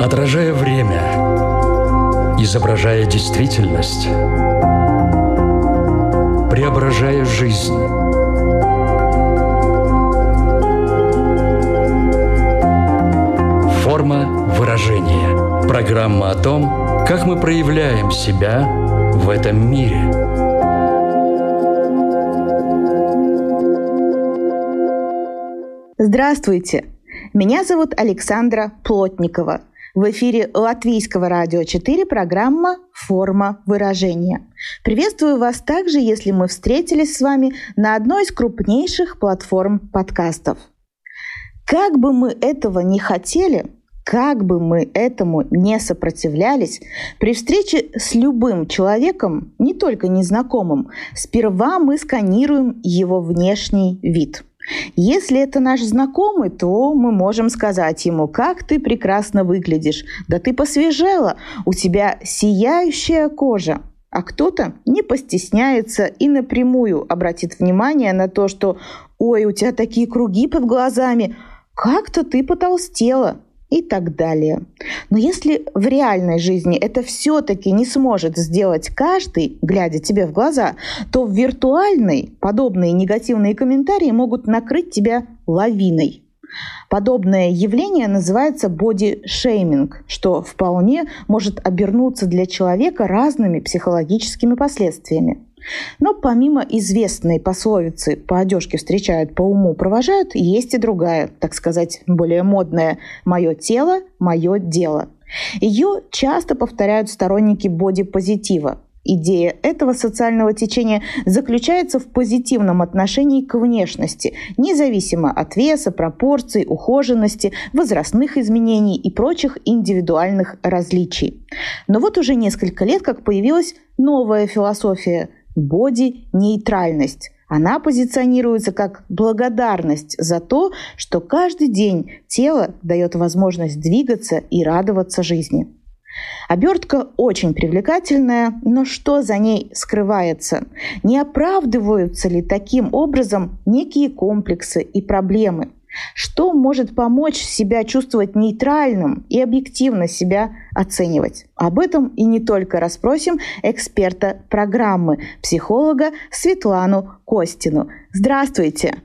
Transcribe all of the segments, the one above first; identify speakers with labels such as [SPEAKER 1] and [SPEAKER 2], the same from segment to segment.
[SPEAKER 1] Отражая время, изображая действительность, преображая жизнь. Форма выражения. Программа о том, как мы проявляем себя в этом мире.
[SPEAKER 2] Здравствуйте! Меня зовут Александра Плотникова – в эфире Латвийского радио 4 программа «Форма выражения». Приветствую вас также, если мы встретились с вами на одной из крупнейших платформ подкастов. Как бы мы этого не хотели, как бы мы этому не сопротивлялись, при встрече с любым человеком, не только незнакомым, сперва мы сканируем его внешний вид – если это наш знакомый, то мы можем сказать ему, как ты прекрасно выглядишь, да ты посвежела, у тебя сияющая кожа. А кто-то не постесняется и напрямую обратит внимание на то, что «Ой, у тебя такие круги под глазами, как-то ты потолстела» и так далее. Но если в реальной жизни это все-таки не сможет сделать каждый, глядя тебе в глаза, то в виртуальной подобные негативные комментарии могут накрыть тебя лавиной. Подобное явление называется боди-шейминг, что вполне может обернуться для человека разными психологическими последствиями. Но помимо известной пословицы «по одежке встречают, по уму провожают», есть и другая, так сказать, более модная «мое тело, мое дело». Ее часто повторяют сторонники бодипозитива, Идея этого социального течения заключается в позитивном отношении к внешности, независимо от веса, пропорций, ухоженности, возрастных изменений и прочих индивидуальных различий. Но вот уже несколько лет как появилась новая философия – боди-нейтральность. Она позиционируется как благодарность за то, что каждый день тело дает возможность двигаться и радоваться жизни. Обертка очень привлекательная, но что за ней скрывается? Не оправдываются ли таким образом некие комплексы и проблемы? Что может помочь себя чувствовать нейтральным и объективно себя оценивать? Об этом и не только расспросим эксперта программы, психолога Светлану Костину. Здравствуйте!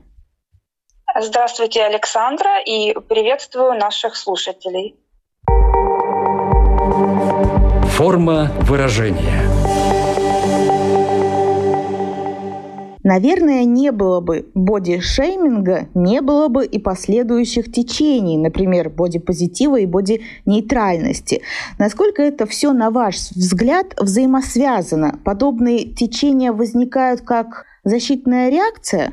[SPEAKER 3] Здравствуйте, Александра, и приветствую наших слушателей.
[SPEAKER 1] Форма выражения –
[SPEAKER 2] Наверное, не было бы боди-шейминга, не было бы и последующих течений, например, боди-позитива и боди-нейтральности. Насколько это все, на ваш взгляд, взаимосвязано? Подобные течения возникают как защитная реакция?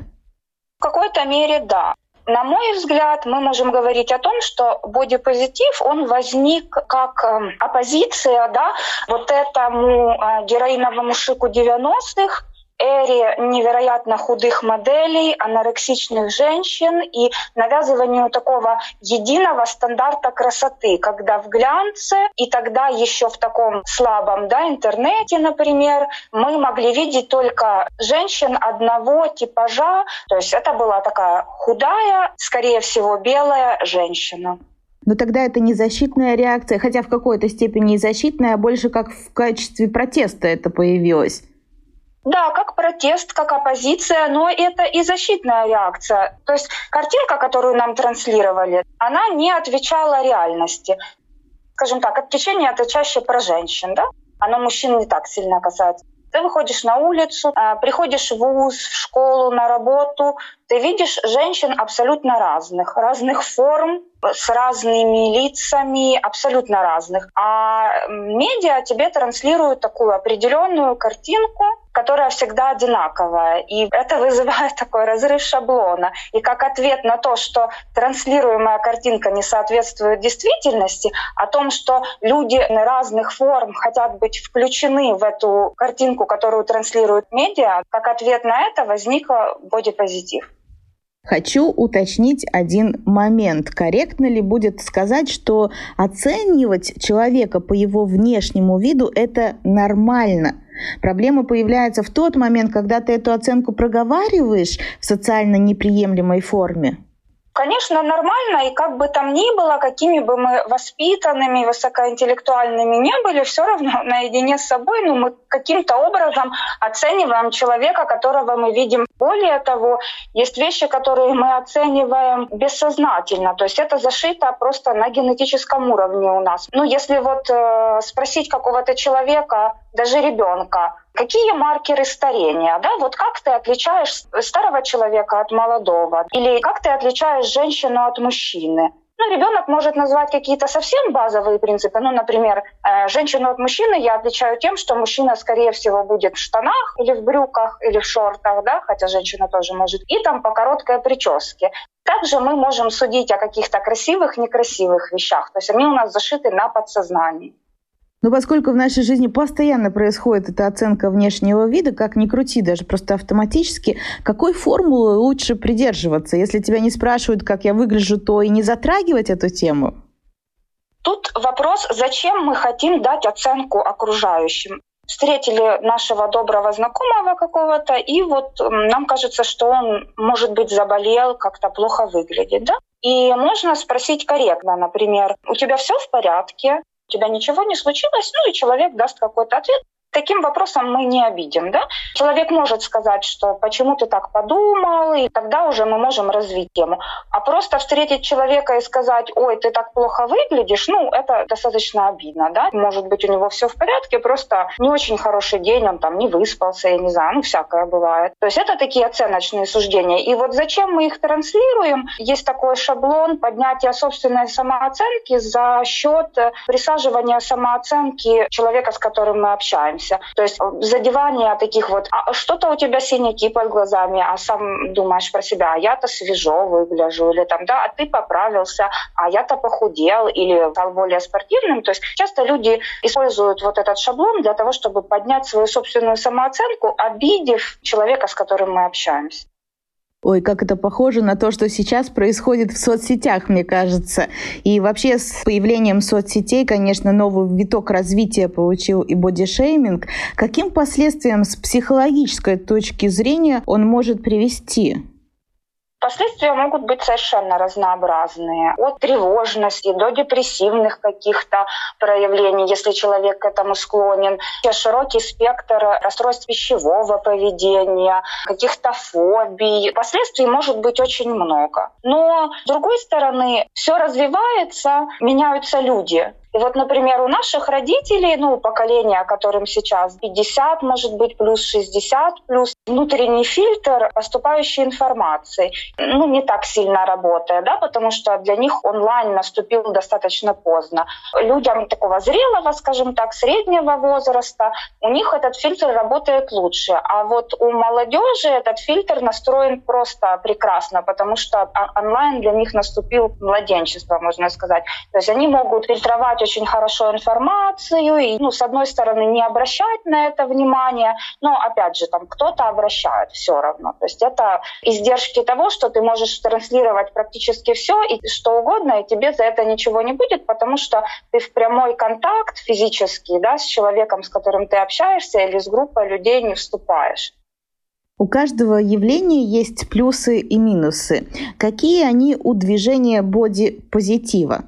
[SPEAKER 3] В какой-то мере да. На мой взгляд, мы можем говорить о том, что бодипозитив, он возник как эм, оппозиция да, вот этому э, героиновому шику 90-х, эре невероятно худых моделей, анорексичных женщин и навязыванию такого единого стандарта красоты, когда в глянце и тогда еще в таком слабом да, интернете, например, мы могли видеть только женщин одного типажа, то есть это была такая худая, скорее всего, белая женщина.
[SPEAKER 2] Но тогда это не защитная реакция, хотя в какой-то степени и защитная, а больше как в качестве протеста это появилось.
[SPEAKER 3] Да, как протест, как оппозиция, но это и защитная реакция. То есть картинка, которую нам транслировали, она не отвечала реальности. Скажем так, отвлечение это чаще про женщин, да? Оно мужчин не так сильно касается. Ты выходишь на улицу, а, приходишь в вуз, в школу, на работу, ты видишь женщин абсолютно разных, разных форм, с разными лицами, абсолютно разных. А медиа тебе транслируют такую определенную картинку, которая всегда одинаковая. И это вызывает такой разрыв шаблона. И как ответ на то, что транслируемая картинка не соответствует действительности, о том, что люди разных форм хотят быть включены в эту картинку, которую транслируют медиа, как ответ на это возник бодипозитив.
[SPEAKER 2] Хочу уточнить один момент. Корректно ли будет сказать, что оценивать человека по его внешнему виду – это нормально? Проблема появляется в тот момент, когда ты эту оценку проговариваешь в социально неприемлемой форме.
[SPEAKER 3] Конечно, нормально, и как бы там ни было, какими бы мы воспитанными, высокоинтеллектуальными не были, все равно наедине с собой ну, мы каким-то образом оцениваем человека, которого мы видим. Более того, есть вещи, которые мы оцениваем бессознательно, то есть это зашито просто на генетическом уровне у нас. Ну, если вот э, спросить какого-то человека, даже ребенка, Какие маркеры старения? Да? Вот как ты отличаешь старого человека от молодого? Или как ты отличаешь женщину от мужчины? Ну, ребенок может назвать какие-то совсем базовые принципы. Ну, например, э, женщину от мужчины я отличаю тем, что мужчина, скорее всего, будет в штанах или в брюках, или в шортах, да, хотя женщина тоже может, и там по короткой прическе. Также мы можем судить о каких-то красивых, некрасивых вещах. То есть они у нас зашиты на подсознании.
[SPEAKER 2] Но поскольку в нашей жизни постоянно происходит эта оценка внешнего вида, как ни крути, даже просто автоматически, какой формулы лучше придерживаться? Если тебя не спрашивают, как я выгляжу, то и не затрагивать эту тему?
[SPEAKER 3] Тут вопрос, зачем мы хотим дать оценку окружающим встретили нашего доброго знакомого какого-то, и вот нам кажется, что он, может быть, заболел, как-то плохо выглядит, да? И можно спросить корректно, например, у тебя все в порядке? У тебя ничего не случилось, ну и человек даст какой-то ответ, таким вопросом мы не обидим. Да? Человек может сказать, что почему ты так подумал, и тогда уже мы можем развить тему. А просто встретить человека и сказать, ой, ты так плохо выглядишь, ну, это достаточно обидно. Да? Может быть, у него все в порядке, просто не очень хороший день, он там не выспался, я не знаю, ну, всякое бывает. То есть это такие оценочные суждения. И вот зачем мы их транслируем? Есть такой шаблон поднятия собственной самооценки за счет присаживания самооценки человека, с которым мы общаемся общаемся. То есть э, задевание таких вот, а что-то у тебя синяки под глазами, а сам думаешь про себя, а я-то свежо выгляжу, или там, да, а ты поправился, а я-то похудел, или стал более спортивным. То есть часто люди используют вот этот шаблон для того, чтобы поднять свою собственную самооценку, обидев человека, с которым мы общаемся.
[SPEAKER 2] Ой, как это похоже на то, что сейчас происходит в соцсетях, мне кажется. И вообще с появлением соцсетей, конечно, новый виток развития получил и бодишейминг. Каким последствиям с психологической точки зрения он может привести?
[SPEAKER 3] Последствия могут быть совершенно разнообразные. От тревожности до депрессивных каких-то проявлений, если человек к этому склонен. Широкий спектр расстройств пищевого поведения, каких-то фобий. Последствий может быть очень много. Но, с другой стороны, все развивается, меняются люди. И вот, например, у наших родителей, ну, поколения, которым сейчас 50, может быть, плюс 60, плюс внутренний фильтр поступающей информации, ну, не так сильно работает, да, потому что для них онлайн наступил достаточно поздно. Людям такого зрелого, скажем так, среднего возраста, у них этот фильтр работает лучше. А вот у молодежи этот фильтр настроен просто прекрасно, потому что онлайн для них наступил младенчество, можно сказать. То есть они могут фильтровать очень хорошо информацию и, ну, с одной стороны, не обращать на это внимание, но, опять же, там кто-то обращает все равно. То есть это издержки того, что ты можешь транслировать практически все и что угодно, и тебе за это ничего не будет, потому что ты в прямой контакт физический да, с человеком, с которым ты общаешься, или с группой людей не вступаешь.
[SPEAKER 2] У каждого явления есть плюсы и минусы. Какие они у движения боди-позитива?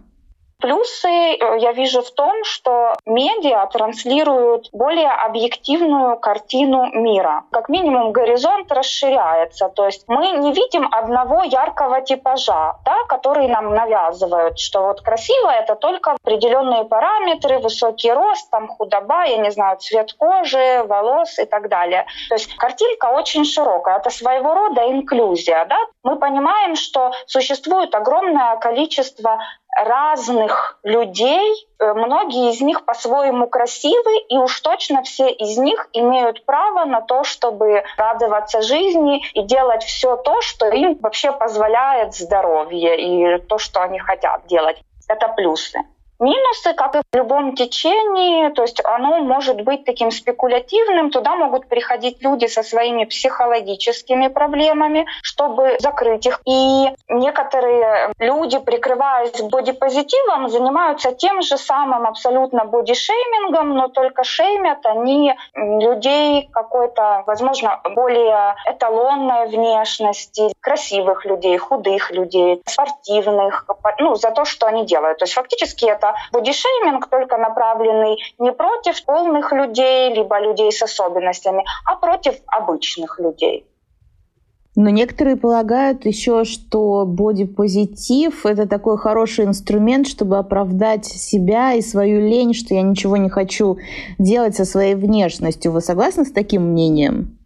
[SPEAKER 3] Плюсы э, я вижу в том, что медиа транслируют более объективную картину мира. Как минимум горизонт расширяется, то есть мы не видим одного яркого типажа, да, который нам навязывают, что вот красиво это только определенные параметры, высокий рост, там худоба, я не знаю, цвет кожи, волос и так далее. То есть картинка очень широкая, это своего рода инклюзия. Да? Мы понимаем, что существует огромное количество разных людей, э, многие из них по-своему красивы, и уж точно все из них имеют право на то, чтобы радоваться жизни и делать все то, что им вообще позволяет здоровье и то, что они хотят делать. Это плюсы. Минусы, как и в любом течении, то есть оно может быть таким спекулятивным, туда могут приходить люди со своими психологическими проблемами, чтобы закрыть их. И некоторые люди, прикрываясь бодипозитивом, занимаются тем же самым абсолютно бодишеймингом, но только шеймят они людей какой-то, возможно, более эталонной внешности, красивых людей, худых людей, спортивных, ну, за то, что они делают. То есть фактически это это бодишейминг, только направленный не против полных людей, либо людей с особенностями, а против обычных людей.
[SPEAKER 2] Но некоторые полагают еще, что бодипозитив — это такой хороший инструмент, чтобы оправдать себя и свою лень, что я ничего не хочу делать со своей внешностью. Вы согласны с таким мнением?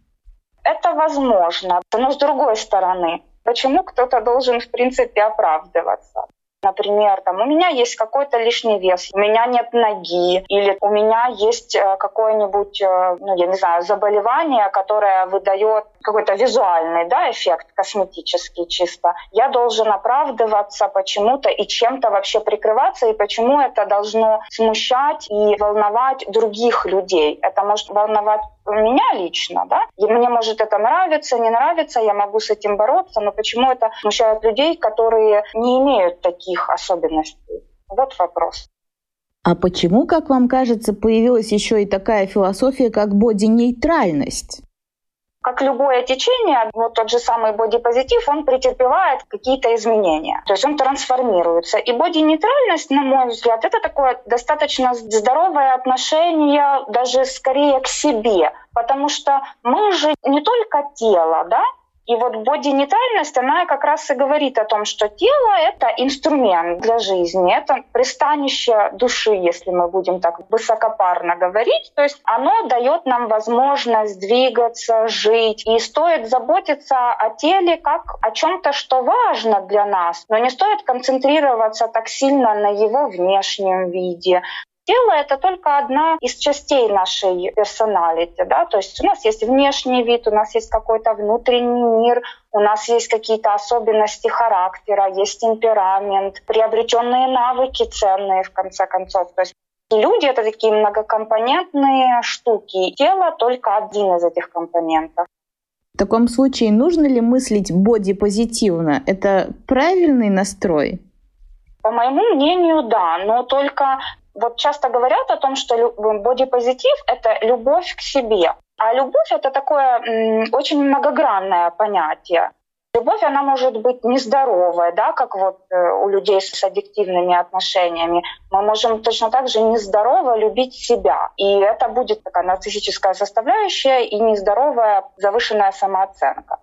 [SPEAKER 3] Это возможно. Но с другой стороны, почему кто-то должен, в принципе, оправдываться? Например, там, у меня есть какой-то лишний вес, у меня нет ноги, или у меня есть э, какое-нибудь, э, ну, я не знаю, заболевание, которое выдает какой-то визуальный да, эффект, косметический чисто. Я должен оправдываться почему-то и чем-то вообще прикрываться, и почему это должно смущать и волновать других людей. Это может волновать меня лично, да, и мне может это нравиться, не нравиться, я могу с этим бороться, но почему это смущает людей, которые не имеют таких особенностей? Вот вопрос.
[SPEAKER 2] А почему, как вам кажется, появилась еще и такая философия, как боди-нейтральность?
[SPEAKER 3] Как любое течение, вот тот же самый бодипозитив, он претерпевает какие-то изменения. То есть он трансформируется. И боди-нейтральность, на мой взгляд, это такое достаточно здоровое отношение даже скорее к себе. Потому что мы же не только тело, да, и вот боди-нейтральность, она как раз и говорит о том, что тело — это инструмент для жизни, это пристанище души, если мы будем так высокопарно говорить. То есть оно дает нам возможность двигаться, жить. И стоит заботиться о теле как о чем-то, что важно для нас. Но не стоит концентрироваться так сильно на его внешнем виде, Тело — это только одна из частей нашей персоналити. Да? То есть у нас есть внешний вид, у нас есть какой-то внутренний мир, у нас есть какие-то особенности характера, есть темперамент, приобретенные навыки ценные, в конце концов. То есть люди — это такие многокомпонентные штуки. Тело — только один из этих компонентов.
[SPEAKER 2] В таком случае нужно ли мыслить бодипозитивно? Это правильный настрой?
[SPEAKER 3] По моему мнению, да, но только вот часто говорят о том, что бодипозитив — это любовь к себе. А любовь — это такое очень многогранное понятие. Любовь, она может быть нездоровая, да, как вот э, у людей с аддиктивными отношениями. Мы можем точно так же нездорово любить себя. И это будет такая нарциссическая составляющая и нездоровая завышенная самооценка.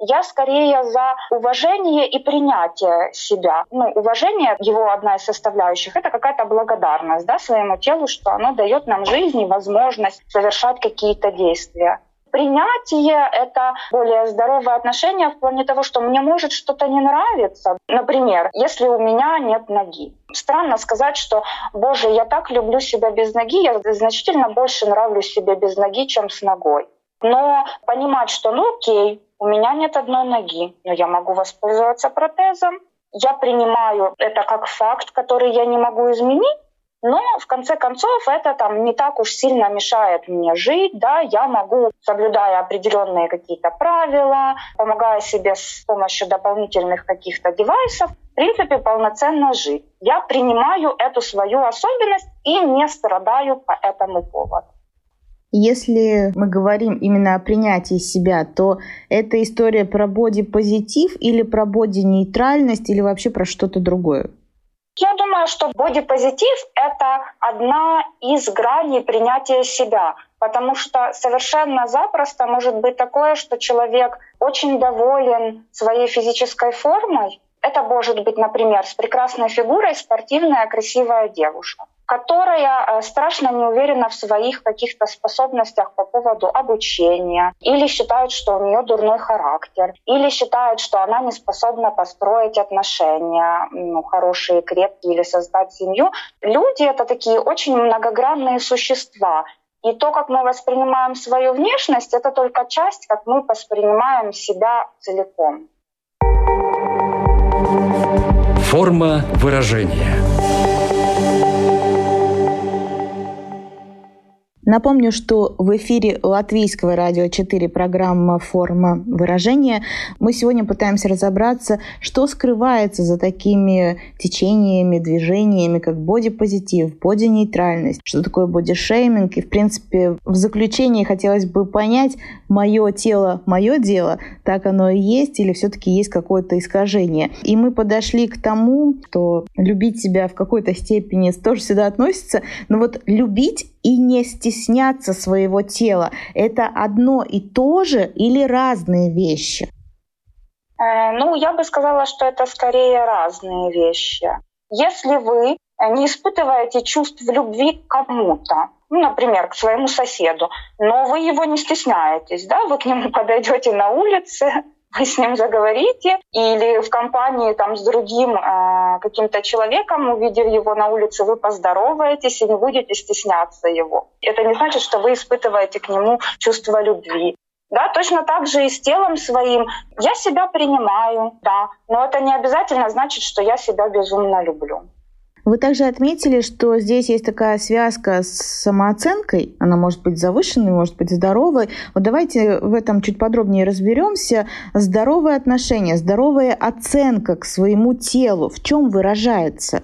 [SPEAKER 3] Я скорее за уважение и принятие себя. Ну, уважение, его одна из составляющих, это какая-то благодарность да, своему телу, что оно дает нам жизнь и возможность совершать какие-то действия. Принятие — это более здоровое отношение в плане того, что мне может что-то не нравиться. Например, если у меня нет ноги. Странно сказать, что, боже, я так люблю себя без ноги, я значительно больше нравлюсь себе без ноги, чем с ногой. Но понимать, что ну окей, у меня нет одной ноги, но я могу воспользоваться протезом. Я принимаю это как факт, который я не могу изменить, но в конце концов это там не так уж сильно мешает мне жить, да, я могу, соблюдая определенные какие-то правила, помогая себе с помощью дополнительных каких-то девайсов, в принципе, полноценно жить. Я принимаю эту свою особенность и не страдаю по этому поводу.
[SPEAKER 2] Если мы говорим именно о принятии себя, то это история про боди-позитив или про боди-нейтральность или вообще про что-то другое?
[SPEAKER 3] Я думаю, что бодипозитив — это одна из граней принятия себя, потому что совершенно запросто может быть такое, что человек очень доволен своей физической формой. Это может быть, например, с прекрасной фигурой спортивная красивая девушка которая э, страшно не уверена в своих каких-то способностях по поводу обучения, или считает, что у нее дурной характер, или считает, что она не способна построить отношения ну, хорошие, крепкие, или создать семью. Люди — это такие очень многогранные существа, и то, как мы воспринимаем свою внешность, это только часть, как мы воспринимаем себя целиком.
[SPEAKER 1] Форма выражения.
[SPEAKER 2] Напомню, что в эфире Латвийского радио 4 программа «Форма выражения». Мы сегодня пытаемся разобраться, что скрывается за такими течениями, движениями, как бодипозитив, боди-нейтральность, что такое бодишейминг. И, в принципе, в заключении хотелось бы понять, мое тело – мое дело, так оно и есть, или все-таки есть какое-то искажение. И мы подошли к тому, что любить себя в какой-то степени тоже сюда относится, но вот любить и не стесняться своего тела – это одно и то же или разные вещи?
[SPEAKER 3] Э, ну, я бы сказала, что это скорее разные вещи. Если вы не испытываете чувств любви к кому-то, ну, например, к своему соседу, но вы его не стесняетесь, да, вы к нему подойдете на улице, вы с ним заговорите, или в компании там с другим э, каким-то человеком, увидев его на улице, вы поздороваетесь и не будете стесняться его. Это не значит, что вы испытываете к нему чувство любви. Да, точно так же и с телом своим. Я себя принимаю, да, но это не обязательно значит, что я себя безумно люблю.
[SPEAKER 2] Вы также отметили, что здесь есть такая связка с самооценкой. Она может быть завышенной, может быть здоровой. Вот давайте в этом чуть подробнее разберемся. Здоровое отношение, здоровая оценка к своему телу в чем выражается?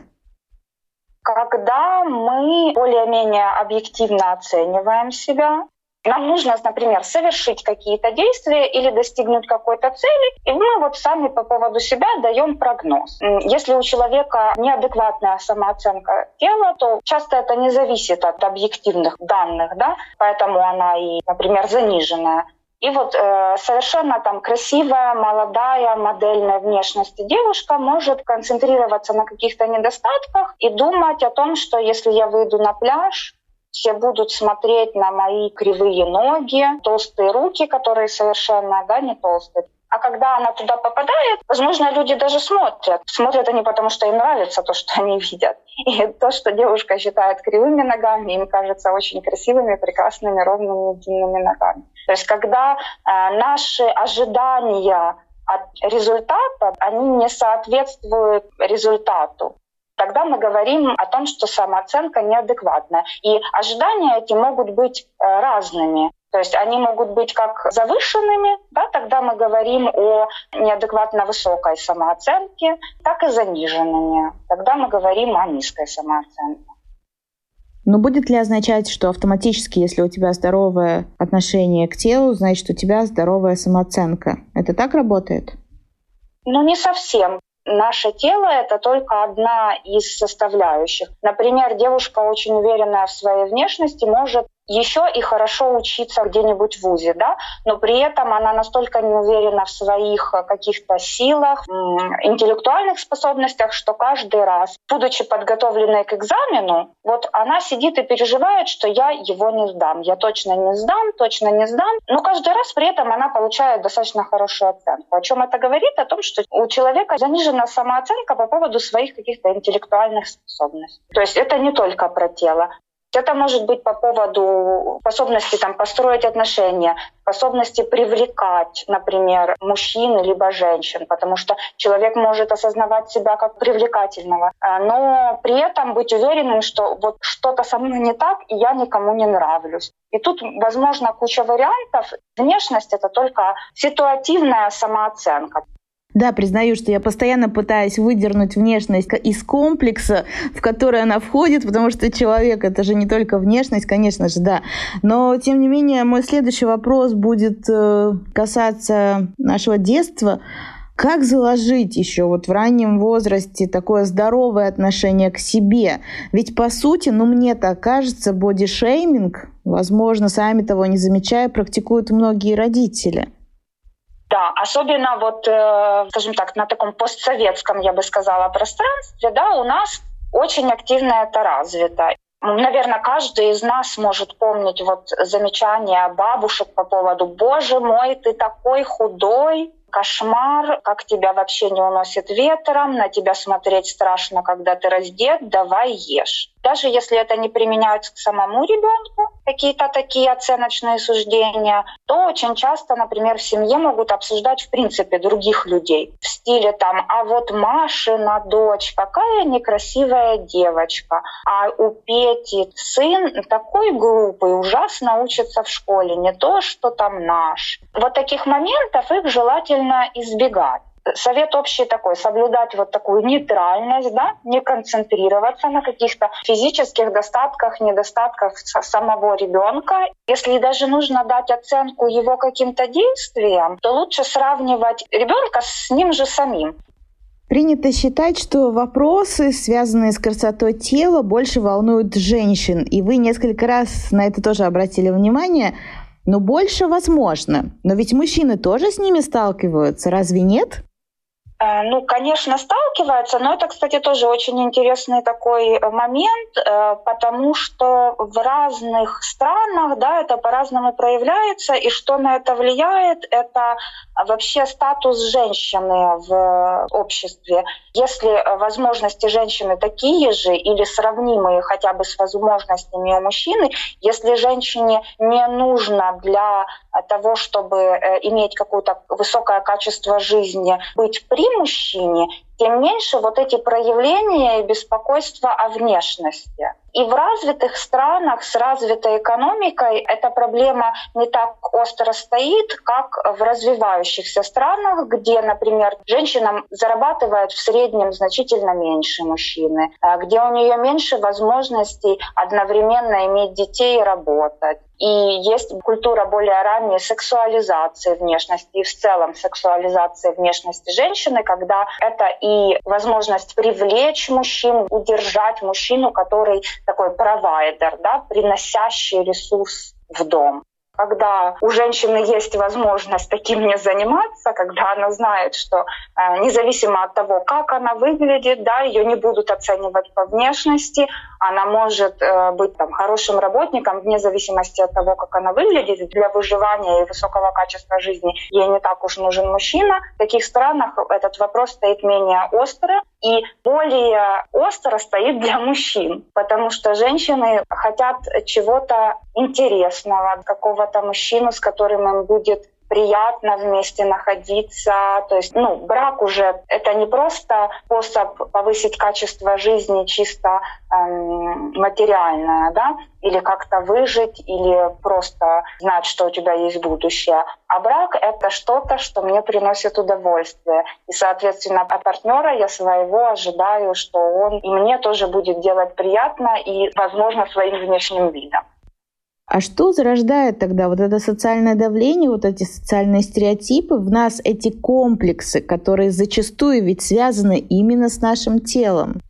[SPEAKER 3] Когда мы более-менее объективно оцениваем себя, нам нужно, например, совершить какие-то действия или достигнуть какой-то цели, и мы вот сами по поводу себя даем прогноз. Если у человека неадекватная самооценка тела, то часто это не зависит от объективных данных, да, поэтому она и, например, заниженная. И вот э, совершенно там красивая, молодая, модельная внешности девушка может концентрироваться на каких-то недостатках и думать о том, что если я выйду на пляж, все будут смотреть на мои кривые ноги, толстые руки, которые совершенно да, не толстые. А когда она туда попадает, возможно, люди даже смотрят. Смотрят они потому, что им нравится то, что они видят. И то, что девушка считает кривыми ногами, им кажется очень красивыми, прекрасными, ровными, длинными ногами. То есть когда э, наши ожидания от результата, они не соответствуют результату тогда мы говорим о том, что самооценка неадекватна. И ожидания эти могут быть э, разными. То есть они могут быть как завышенными, да, тогда мы говорим о неадекватно высокой самооценке, так и заниженными. Тогда мы говорим о низкой самооценке.
[SPEAKER 2] Но будет ли означать, что автоматически, если у тебя здоровое отношение к телу, значит, у тебя здоровая самооценка? Это так работает?
[SPEAKER 3] Ну, не совсем. Наше тело — это только одна из составляющих. Например, девушка, очень уверенная в своей внешности, может еще и хорошо учиться где-нибудь в ВУЗе, да, но при этом она настолько не уверена в своих э, каких-то силах, интеллектуальных способностях, что каждый раз, будучи подготовленной к экзамену, вот она сидит и переживает, что я его не сдам, я точно не сдам, точно не сдам, но каждый раз при этом она получает достаточно хорошую оценку. О чем это говорит? О том, что у человека занижена самооценка по поводу своих каких-то интеллектуальных способностей. То есть это не только про тело. Это может быть по поводу способности там, построить отношения, способности привлекать, например, мужчин либо женщин, потому что человек может осознавать себя как привлекательного, а, но при этом быть уверенным, что вот что-то со мной не так, и я никому не нравлюсь. И тут, возможно, куча вариантов. Внешность — это только ситуативная самооценка.
[SPEAKER 2] Да, признаю, что я постоянно пытаюсь выдернуть внешность из комплекса, в который она входит, потому что человек — это же не только внешность, конечно же, да. Но, тем не менее, мой следующий вопрос будет э, касаться нашего детства. Как заложить еще вот в раннем возрасте такое здоровое отношение к себе? Ведь, по сути, ну, мне так кажется, бодишейминг, возможно, сами того не замечая, практикуют многие родители.
[SPEAKER 3] Да, особенно вот, э, скажем так, на таком постсоветском, я бы сказала, пространстве, да, у нас очень активно это развито. Наверное, каждый из нас может помнить вот замечания бабушек по поводу «Боже мой, ты такой худой, кошмар, как тебя вообще не уносит ветром, на тебя смотреть страшно, когда ты раздет, давай ешь». Даже если это не применяется к самому ребенку, какие-то такие оценочные суждения, то очень часто, например, в семье могут обсуждать в принципе других людей в стиле там, а вот Машина дочь, какая некрасивая девочка, а у Пети сын такой глупый, ужасно учится в школе, не то, что там наш. Вот таких моментов их желательно избегать совет общий такой, соблюдать вот такую нейтральность, да, не концентрироваться на каких-то физических достатках, недостатках самого ребенка. Если даже нужно дать оценку его каким-то действиям, то лучше сравнивать ребенка с ним же самим.
[SPEAKER 2] Принято считать, что вопросы, связанные с красотой тела, больше волнуют женщин. И вы несколько раз на это тоже обратили внимание. Но больше возможно. Но ведь мужчины тоже с ними сталкиваются, разве нет?
[SPEAKER 3] Э, ну, конечно, сталкиваются, но это, кстати, тоже очень интересный такой э, момент, э, потому что в разных странах, да, это по-разному проявляется, и что на это влияет, это вообще статус женщины в обществе. Если возможности женщины такие же или сравнимые хотя бы с возможностями у мужчины, если женщине не нужно для того, чтобы иметь какое-то высокое качество жизни, быть при мужчине, тем меньше вот эти проявления и беспокойства о внешности. И в развитых странах с развитой экономикой эта проблема не так остро стоит, как в развивающихся странах, где, например, женщина зарабатывает в среднем значительно меньше мужчины, а где у нее меньше возможностей одновременно иметь детей и работать. И есть культура более ранней сексуализации внешности и в целом сексуализации внешности женщины, когда это и возможность привлечь мужчин, удержать мужчину, который такой провайдер, да, приносящий ресурс в дом когда у женщины есть возможность таким не заниматься, когда она знает, что э, независимо от того, как она выглядит, да, ее не будут оценивать по внешности, она может э, быть там, хорошим работником вне зависимости от того, как она выглядит. Для выживания и высокого качества жизни ей не так уж нужен мужчина. В таких странах этот вопрос стоит менее остро и более остро стоит для мужчин, потому что женщины хотят чего-то интересного, какого-то мужчину, с которым им будет приятно вместе находиться. То есть, ну, брак уже это не просто способ повысить качество жизни чисто эм, материальное, да, или как-то выжить, или просто знать, что у тебя есть будущее. А брак — это что-то, что мне приносит удовольствие. И, соответственно, от партнера я своего ожидаю, что он и мне тоже будет делать приятно и, возможно, своим внешним видом.
[SPEAKER 2] А что зарождает тогда вот это социальное давление, вот эти социальные стереотипы, в нас эти комплексы, которые зачастую ведь связаны именно с нашим телом?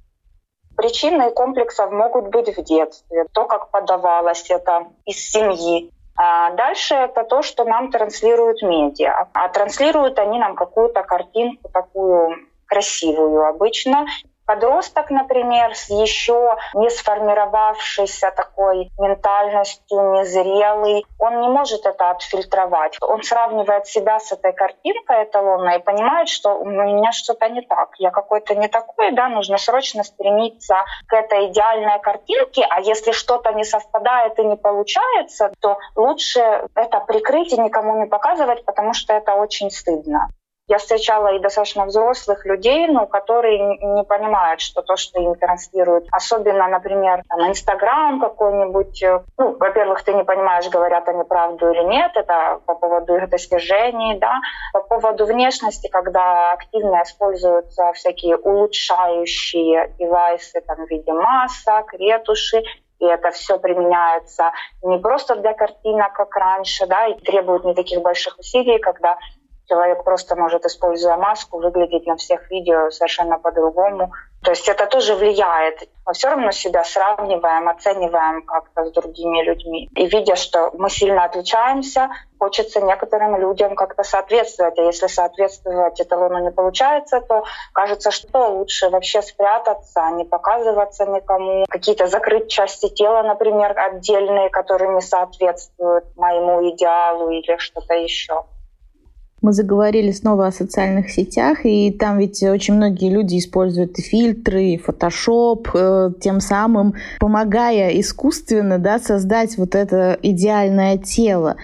[SPEAKER 3] Причины комплексов могут быть в детстве, то, как подавалось это из семьи. А дальше это то, что нам транслируют медиа. А транслируют они нам какую-то картинку такую красивую обычно, Подросток, например, с еще не сформировавшейся такой ментальностью, незрелый, он не может это отфильтровать. Он сравнивает себя с этой картинкой эталонной и понимает, что у меня что-то не так, я какой-то не такой, да, нужно срочно стремиться к этой идеальной картинке, а если что-то не совпадает и не получается, то лучше это прикрыть и никому не показывать, потому что это очень стыдно. Я встречала и достаточно взрослых людей, ну, которые не понимают, что то, что им транслируют, особенно, например, там, Инстаграм какой-нибудь, э, ну, во-первых, ты не понимаешь, говорят они правду или нет, это по поводу их достижений, да, по поводу внешности, когда активно используются всякие улучшающие девайсы там, в виде масок, ретуши, и это все применяется не просто для картинок, как раньше, да, и требует не таких больших усилий, когда Человек просто может, используя маску, выглядеть на всех видео совершенно по-другому. То есть это тоже влияет. Мы все равно себя сравниваем, оцениваем как-то с другими людьми. И видя, что мы сильно отличаемся, хочется некоторым людям как-то соответствовать. А если соответствовать эталону не получается, то кажется, что лучше вообще спрятаться, не показываться никому. Какие-то закрыть части тела, например, отдельные, которые не соответствуют моему идеалу или что-то еще.
[SPEAKER 2] Мы заговорили снова о социальных сетях, и там ведь очень многие люди используют и фильтры, и фотошоп, э, тем самым помогая искусственно да, создать вот это идеальное тело.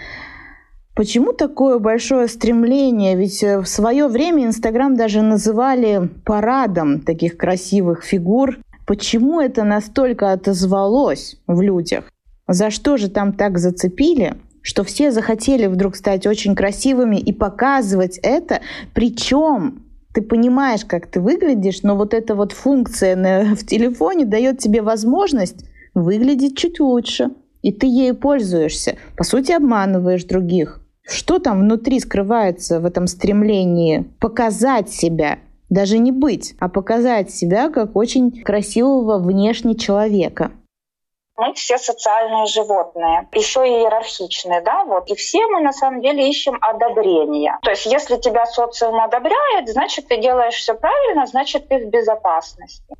[SPEAKER 2] Почему такое большое стремление? Ведь э, в свое время Инстаграм даже называли парадом таких красивых фигур. Почему это настолько отозвалось в людях? За что же там так зацепили, что все захотели вдруг стать очень красивыми и показывать это, причем ты понимаешь, как ты выглядишь, но вот эта вот функция на, в телефоне дает тебе возможность выглядеть чуть лучше. И ты ею пользуешься. По сути, обманываешь других. Что там внутри скрывается в этом стремлении показать себя? Даже не быть, а показать себя как очень красивого внешне человека
[SPEAKER 3] мы все социальные животные, еще и иерархичные, да, вот. И все мы на самом деле ищем одобрения. То есть если тебя социум одобряет, значит ты делаешь все правильно, значит ты в безопасности.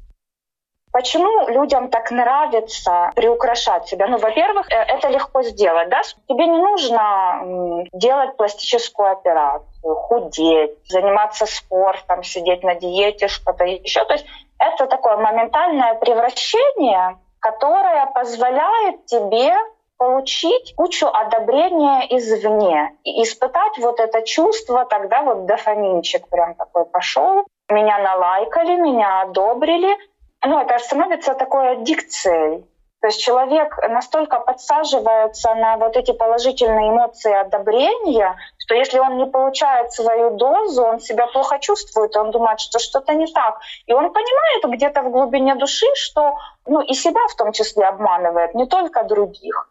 [SPEAKER 3] Почему людям так нравится приукрашать себя? Ну, во-первых, э, это легко сделать, да? Тебе не нужно делать пластическую операцию, худеть, заниматься спортом, сидеть на диете, что-то еще. То есть это такое моментальное превращение, которое позволяет тебе получить кучу одобрения извне и испытать вот это чувство, тогда вот дофаминчик прям такой пошел, меня налайкали, меня одобрили, ну, это становится такой аддикцией. То есть человек настолько подсаживается на вот эти положительные эмоции одобрения, что если он не получает свою дозу, он себя плохо чувствует, он думает, что что-то не так. И он понимает где-то в глубине души, что ну, и себя в том числе обманывает, не только других.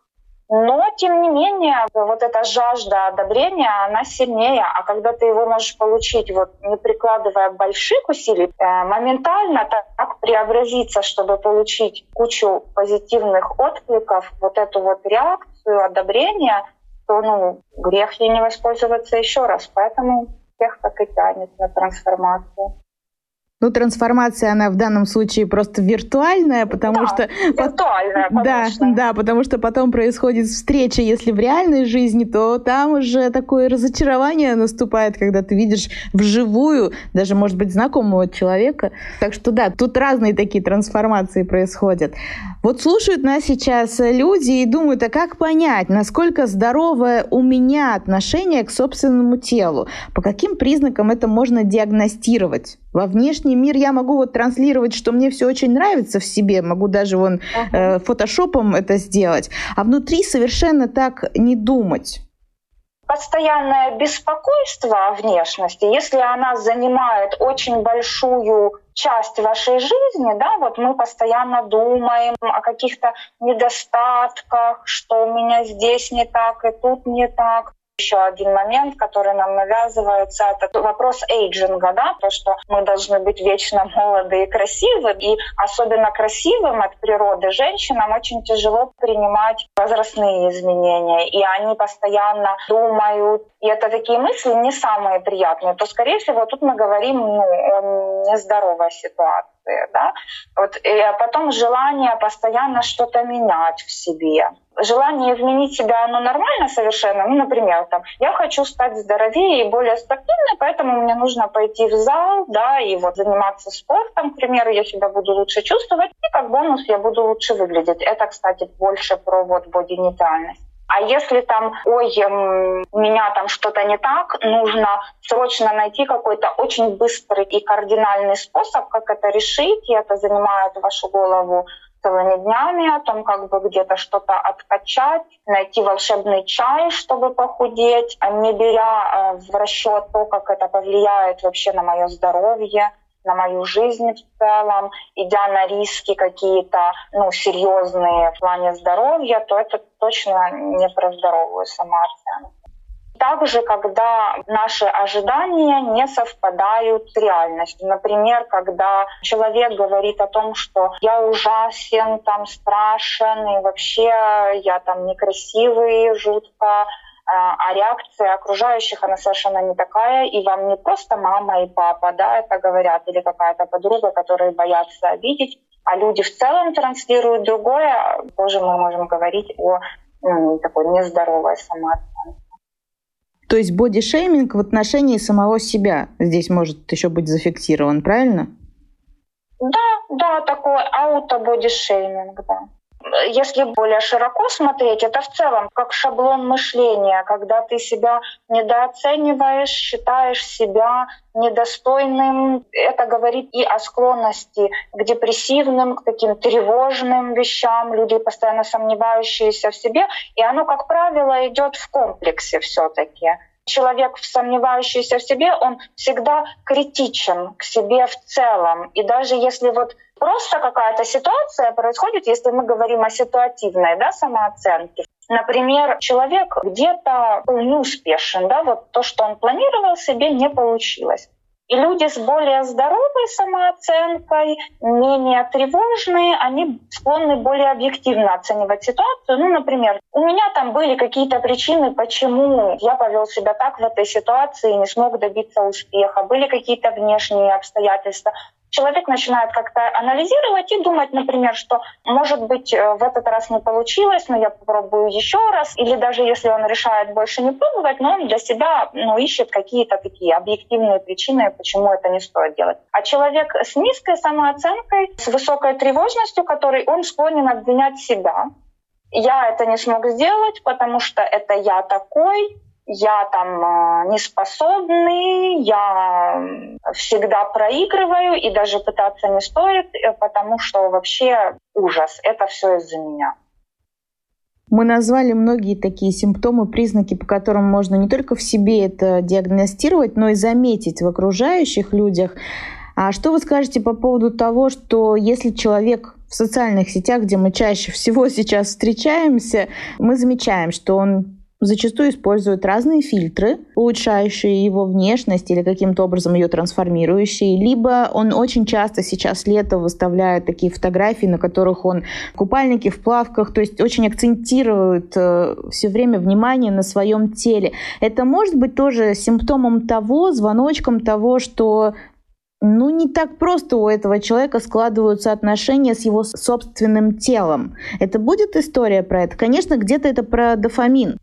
[SPEAKER 3] Но, тем не менее, вот эта жажда одобрения, она сильнее. А когда ты его можешь получить, вот не прикладывая больших усилий, э, моментально так преобразиться, чтобы получить кучу позитивных откликов, вот эту вот реакцию, одобрения, то ну, грех ей не воспользоваться еще раз. Поэтому всех так и тянет на трансформацию.
[SPEAKER 2] Ну, трансформация, она в данном случае просто виртуальная, потому
[SPEAKER 3] да,
[SPEAKER 2] что...
[SPEAKER 3] Виртуальная,
[SPEAKER 2] да, да, потому что потом происходит встреча, если в реальной жизни, то там уже такое разочарование наступает, когда ты видишь вживую, даже, может быть, знакомого человека. Так что да, тут разные такие трансформации происходят. Вот слушают нас сейчас люди и думают, а как понять, насколько здоровое у меня отношение к собственному телу? По каким признакам это можно диагностировать? Во внешний мир я могу вот транслировать, что мне все очень нравится в себе, могу даже вон э, фотошопом это сделать, а внутри совершенно так не думать.
[SPEAKER 3] Постоянное беспокойство о внешности, если она занимает очень большую часть вашей жизни, да, вот мы постоянно думаем о каких-то недостатках, что у меня здесь не так и тут не так, еще один момент, который нам навязывается, это вопрос эйджинга, да, то, что мы должны быть вечно молоды и красивы, и особенно красивым от природы женщинам очень тяжело принимать возрастные изменения, и они постоянно думают, и это такие мысли не самые приятные, то, скорее всего, тут мы говорим ну, о нездоровой ситуации, да, вот, и потом желание постоянно что-то менять в себе, желание изменить себя, оно нормально совершенно. Ну, например, там, я хочу стать здоровее и более спортивной, поэтому мне нужно пойти в зал, да, и вот заниматься спортом, к примеру, я себя буду лучше чувствовать, и как бонус я буду лучше выглядеть. Это, кстати, больше про вот боди-нейтральность. А если там, ой, у меня там что-то не так, нужно срочно найти какой-то очень быстрый и кардинальный способ, как это решить, и это занимает вашу голову целыми днями, о том, как бы где-то что-то откачать, найти волшебный чай, чтобы похудеть, а не беря э, в расчет то, как это повлияет вообще на мое здоровье, на мою жизнь в целом, идя на риски какие-то ну, серьезные в плане здоровья, то это точно не про здоровую самооценку также, когда наши ожидания не совпадают с реальностью. Например, когда человек говорит о том, что я ужасен, там страшен, и вообще я там некрасивый, жутко, а, а реакция окружающих, она совершенно не такая, и вам не просто мама и папа, да, это говорят, или какая-то подруга, которые боятся обидеть, а люди в целом транслируют другое, тоже мы можем говорить о ну, такой нездоровой самооценке.
[SPEAKER 2] То есть бодишейминг в отношении самого себя здесь может еще быть зафиксирован, правильно?
[SPEAKER 3] Да, да, такой ауто-бодишейминг, да. Если более широко смотреть, это в целом как шаблон мышления, когда ты себя недооцениваешь, считаешь себя недостойным. Это говорит и о склонности к депрессивным, к таким тревожным вещам, люди постоянно сомневающиеся в себе. И оно, как правило, идет в комплексе все-таки человек, сомневающийся в себе, он всегда критичен к себе в целом. И даже если вот просто какая-то ситуация происходит, если мы говорим о ситуативной да, самооценке, Например, человек где-то был неуспешен, да, вот то, что он планировал себе, не получилось. И люди с более здоровой самооценкой, менее тревожные, они склонны более объективно оценивать ситуацию. Ну, например, у меня там были какие-то причины, почему я повел себя так в этой ситуации и не смог добиться успеха. Были какие-то внешние обстоятельства человек начинает как-то анализировать и думать, например, что, может быть, э, в этот раз не получилось, но я попробую еще раз. Или даже если он решает больше не пробовать, но он для себя ну, ищет какие-то такие объективные причины, почему это не стоит делать. А человек с низкой самооценкой, с высокой тревожностью, который он склонен обвинять себя. Я это не смог сделать, потому что это я такой, я там а, неспособный, я всегда проигрываю, и даже пытаться не стоит, э, потому что вообще ужас, это все из-за меня.
[SPEAKER 2] Мы назвали многие такие симптомы, признаки, по которым можно не только в себе это диагностировать, но и заметить в окружающих людях. А что вы скажете по поводу того, что если человек в социальных сетях, где мы чаще всего сейчас встречаемся, мы замечаем, что он зачастую используют разные фильтры, улучшающие его внешность или каким-то образом ее трансформирующие, либо он очень часто сейчас лето выставляет такие фотографии, на которых он в купальнике, в плавках, то есть очень акцентирует э, все время внимание на своем теле. Это может быть тоже симптомом того, звоночком того, что ну, не так просто у этого человека складываются отношения с его собственным телом. Это будет история про это? Конечно, где-то это про дофамин.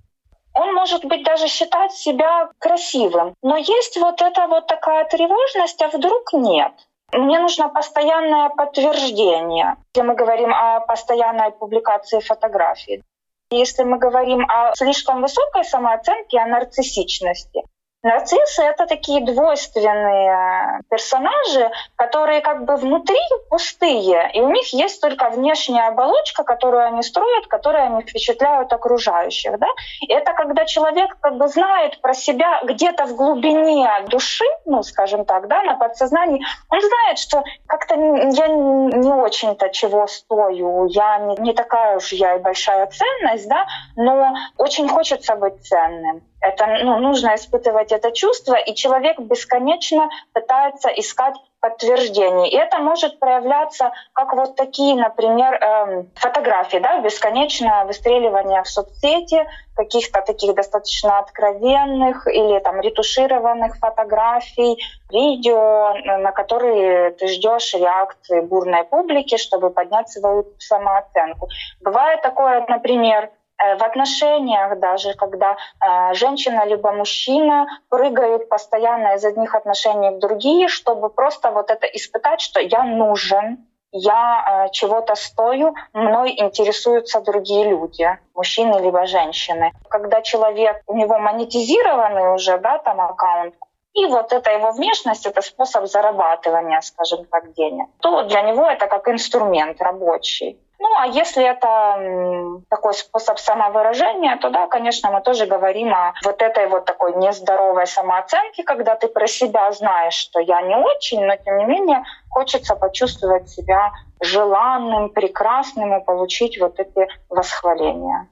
[SPEAKER 3] Он может быть даже считать себя красивым. Но есть вот эта вот такая тревожность, а вдруг нет. Мне нужно постоянное подтверждение, если мы говорим о постоянной публикации фотографий. Если мы говорим о слишком высокой самооценке, о нарциссичности, Нарциссы — это такие двойственные персонажи, которые как бы внутри пустые, и у них есть только внешняя оболочка, которую они строят, которой они впечатляют окружающих. Да? И это когда человек как бы знает про себя где-то в глубине души, ну, скажем так, да, на подсознании, он знает, что как-то я не очень-то чего стою, я не такая уж я и большая ценность, да, но очень хочется быть ценным. Это ну, нужно испытывать это чувство, и человек бесконечно пытается искать подтверждений. И это может проявляться как вот такие, например, эм, фотографии, да, бесконечное выстреливание в соцсети, каких-то таких достаточно откровенных или там ретушированных фотографий, видео, на которые ты ждешь реакции бурной публики, чтобы поднять свою самооценку. Бывает такое, например, Э, в отношениях даже, когда э, женщина либо мужчина прыгают постоянно из одних отношений в другие, чтобы просто вот это испытать, что я нужен, я э, чего-то стою, мной интересуются другие люди, мужчины либо женщины. Когда человек, у него монетизированный уже, да, там аккаунт, и вот эта его внешность — это способ зарабатывания, скажем так, денег, то для него это как инструмент рабочий. Ну, а если это такой способ самовыражения, то да, конечно, мы тоже говорим о вот этой вот такой нездоровой самооценке, когда ты про себя знаешь, что я не очень, но тем не менее хочется почувствовать себя желанным, прекрасным и получить вот эти восхваления.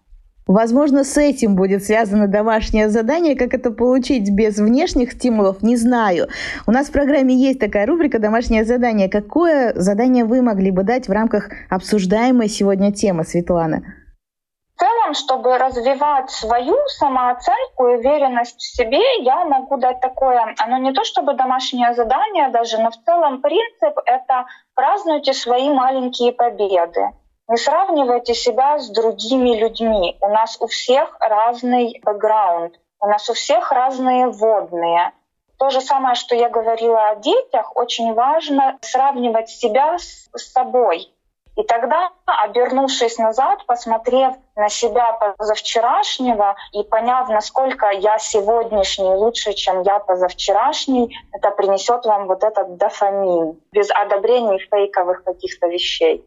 [SPEAKER 2] Возможно, с этим будет связано домашнее задание. Как это получить без внешних стимулов, не знаю. У нас в программе есть такая рубрика «Домашнее задание». Какое задание вы могли бы дать в рамках обсуждаемой сегодня темы, Светлана?
[SPEAKER 3] В целом, чтобы развивать свою самооценку и уверенность в себе, я могу дать такое, оно не то чтобы домашнее задание даже, но в целом принцип — это празднуйте свои маленькие победы. Не сравнивайте себя с другими людьми. У нас у всех разный бэкграунд. У нас у всех разные водные. То же самое, что я говорила о детях, очень важно сравнивать себя с собой. И тогда, обернувшись назад, посмотрев на себя позавчерашнего и поняв, насколько я сегодняшний лучше, чем я позавчерашний, это принесет вам вот этот дофамин без одобрений фейковых каких-то вещей.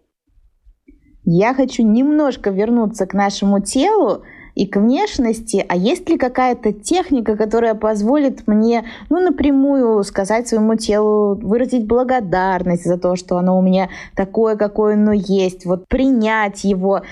[SPEAKER 2] Я хочу немножко вернуться к нашему телу и к внешности, а есть ли какая-то техника, которая позволит мне, ну, напрямую сказать своему телу, выразить благодарность за то, что оно у меня такое, какое оно есть, вот принять его.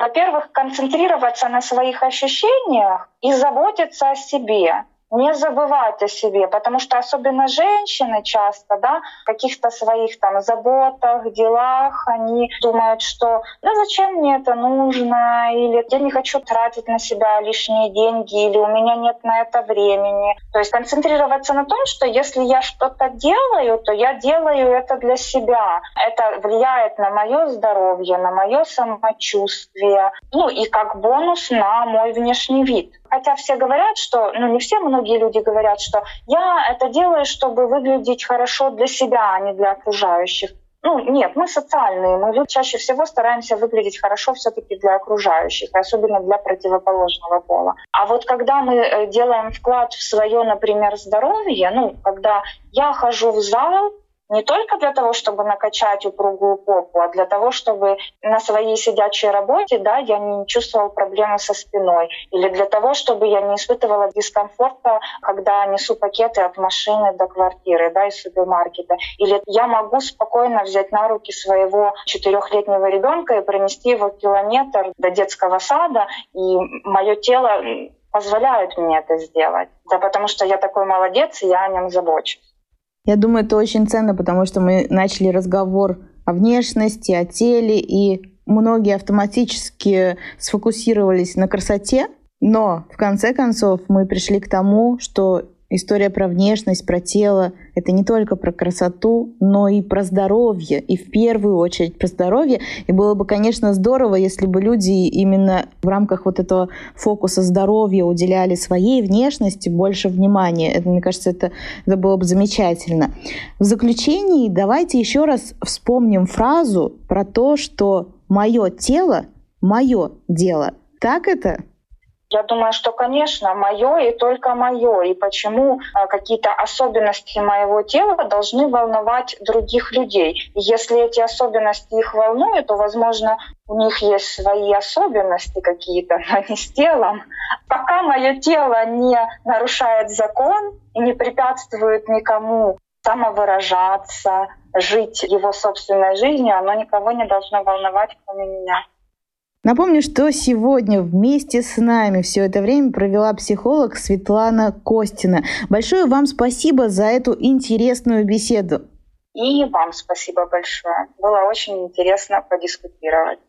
[SPEAKER 3] Во-первых, концентрироваться на своих ощущениях и заботиться о себе не забывать о себе, потому что особенно женщины часто, да, в каких-то своих там заботах, делах, они думают, что да зачем мне это нужно, или я не хочу тратить на себя лишние деньги, или у меня нет на это времени. То есть концентрироваться на том, что если я что-то делаю, то я делаю это для себя. Это влияет на мое здоровье, на мое самочувствие, ну и как бонус на мой внешний вид. Хотя все говорят, что, ну не все, многие люди говорят, что я это делаю, чтобы выглядеть хорошо для себя, а не для окружающих. Ну, нет, мы социальные, мы чаще всего стараемся выглядеть хорошо все-таки для окружающих, особенно для противоположного пола. А вот когда мы э, делаем вклад в свое, например, здоровье, ну, когда я хожу в зал, не только для того, чтобы накачать упругую попу, а для того, чтобы на своей сидячей работе да, я не чувствовала проблемы со спиной. Или для того, чтобы я не испытывала дискомфорта, когда несу пакеты от машины до квартиры, да, из супермаркета. Или я могу спокойно взять на руки своего четырехлетнего ребенка и пронести его километр до детского сада, и мое тело позволяет мне это сделать. Да потому что я такой молодец, и я о нем забочусь.
[SPEAKER 2] Я думаю, это очень ценно, потому что мы начали разговор о внешности, о теле, и многие автоматически сфокусировались на красоте, но в конце концов мы пришли к тому, что История про внешность, про тело — это не только про красоту, но и про здоровье. И в первую очередь про здоровье. И было бы, конечно, здорово, если бы люди именно в рамках вот этого фокуса здоровья уделяли своей внешности больше внимания. Это, мне кажется, это, это было бы замечательно. В заключении давайте еще раз вспомним фразу про то, что мое тело — мое дело. Так это?
[SPEAKER 3] Я думаю, что, конечно, мое и только мое. И почему а, какие-то особенности моего тела должны волновать других людей. Если эти особенности их волнуют, то, возможно, у них есть свои особенности какие-то, но не с телом. Пока мое тело не нарушает закон и не препятствует никому самовыражаться, жить его собственной жизнью, оно никого не должно волновать, кроме меня.
[SPEAKER 2] Напомню, что сегодня вместе с нами все это время провела психолог Светлана Костина. Большое вам спасибо за эту интересную беседу.
[SPEAKER 3] И вам спасибо большое. Было очень интересно подискутировать.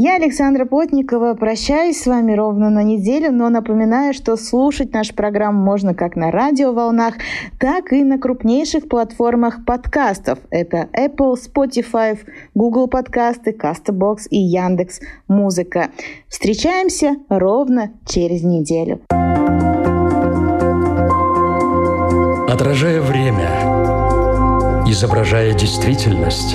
[SPEAKER 2] Я, Александра Плотникова, прощаюсь с вами ровно на неделю, но напоминаю, что слушать наш программу можно как на радиоволнах, так и на крупнейших платформах подкастов. Это Apple, Spotify, Google подкасты, Castbox и Яндекс Музыка. Встречаемся ровно через неделю.
[SPEAKER 1] Отражая время, изображая действительность